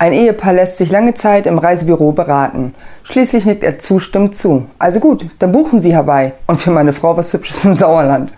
Ein Ehepaar lässt sich lange Zeit im Reisebüro beraten. Schließlich nickt er zustimmend zu. Also gut, dann buchen Sie Hawaii. Und für meine Frau was Hübsches im Sauerland.